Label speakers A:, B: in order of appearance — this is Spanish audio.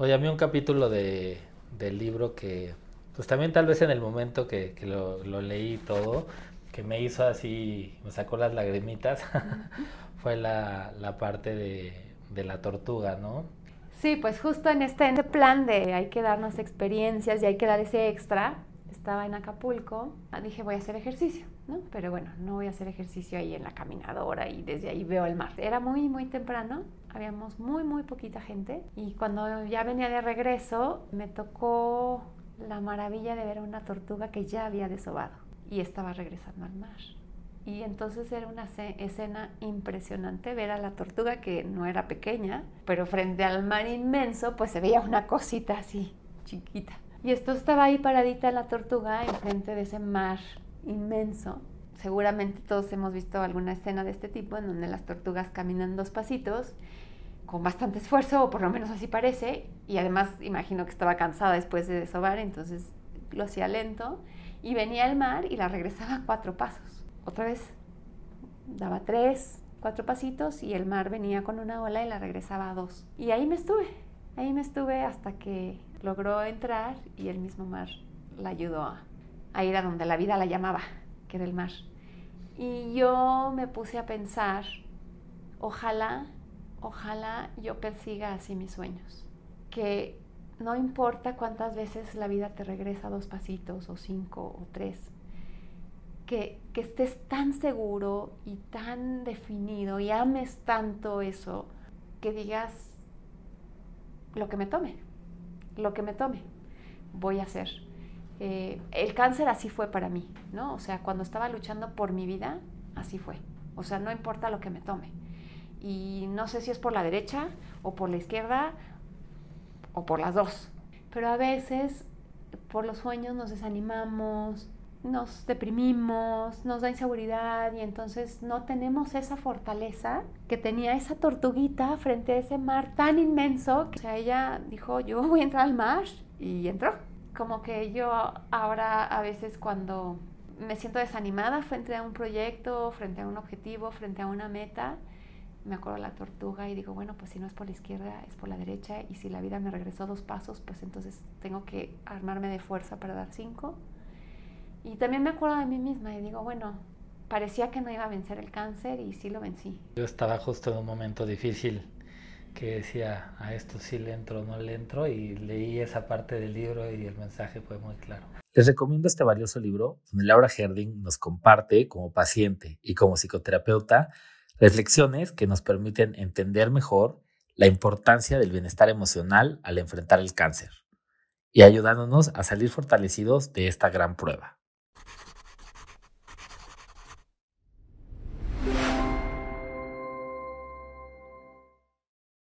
A: Oye, a mí un capítulo de, del libro que, pues también tal vez en el momento que, lo, lo, leí todo, que me hizo así, me sacó las lagrimitas, fue la, la parte de, de, la tortuga, ¿no?
B: Sí, pues justo en este, en este plan de hay que darnos experiencias y hay que dar ese extra, estaba en Acapulco, dije voy a hacer ejercicio, ¿no? Pero bueno, no voy a hacer ejercicio ahí en la caminadora y desde ahí veo el mar. Era muy, muy temprano, habíamos muy, muy poquita gente y cuando ya venía de regreso me tocó la maravilla de ver una tortuga que ya había desobado y estaba regresando al mar. Y entonces era una escena impresionante ver a la tortuga que no era pequeña, pero frente al mar inmenso pues se veía una cosita así, chiquita. Y esto estaba ahí paradita la tortuga enfrente de ese mar inmenso. Seguramente todos hemos visto alguna escena de este tipo en donde las tortugas caminan dos pasitos con bastante esfuerzo, o por lo menos así parece, y además imagino que estaba cansada después de desovar, entonces lo hacía lento, y venía al mar y la regresaba cuatro pasos. Otra vez daba tres, cuatro pasitos, y el mar venía con una ola y la regresaba a dos. Y ahí me estuve, ahí me estuve hasta que logró entrar y el mismo mar la ayudó a, ir a donde la vida la llamaba, que era el mar. Y yo me puse a pensar, ojalá, ojalá yo persiga así mis sueños, que no importa cuántas veces la vida te regresa dos pasitos o cinco o tres, que, que estés tan seguro y tan definido y ames tanto eso, que digas lo que me tome lo que me tome, voy a hacer. Eh, el cáncer así fue para mí, ¿no? O sea, cuando estaba luchando por mi vida, así fue. O sea, no importa lo que me tome. Y no sé si es por la derecha o por la izquierda o por las dos. Pero a veces por los sueños nos desanimamos, nos deprimimos, nos da inseguridad y entonces no tenemos esa fortaleza que tenía esa tortuguita frente a ese mar tan inmenso. O sea, ella dijo, yo voy a entrar al mar y entró. Como que yo ahora a veces cuando me siento desanimada frente a un proyecto, frente a un objetivo, frente a una meta, me acuerdo la tortuga y digo, bueno, pues si no es por la izquierda, es por la derecha y si la vida me regresó dos pasos, pues entonces tengo que armarme de fuerza para dar cinco y también me acuerdo de mí misma y digo, bueno, parecía que no iba a vencer el cáncer y sí lo vencí.
A: Yo estaba justo en un momento difícil que decía, a esto sí le entro o no le entro y leí esa parte del libro y el mensaje fue muy claro. Les recomiendo este valioso libro donde Laura Herding nos comparte como paciente y como psicoterapeuta reflexiones que nos permiten entender mejor la importancia del bienestar emocional al enfrentar el cáncer y ayudándonos a salir fortalecidos de esta gran prueba.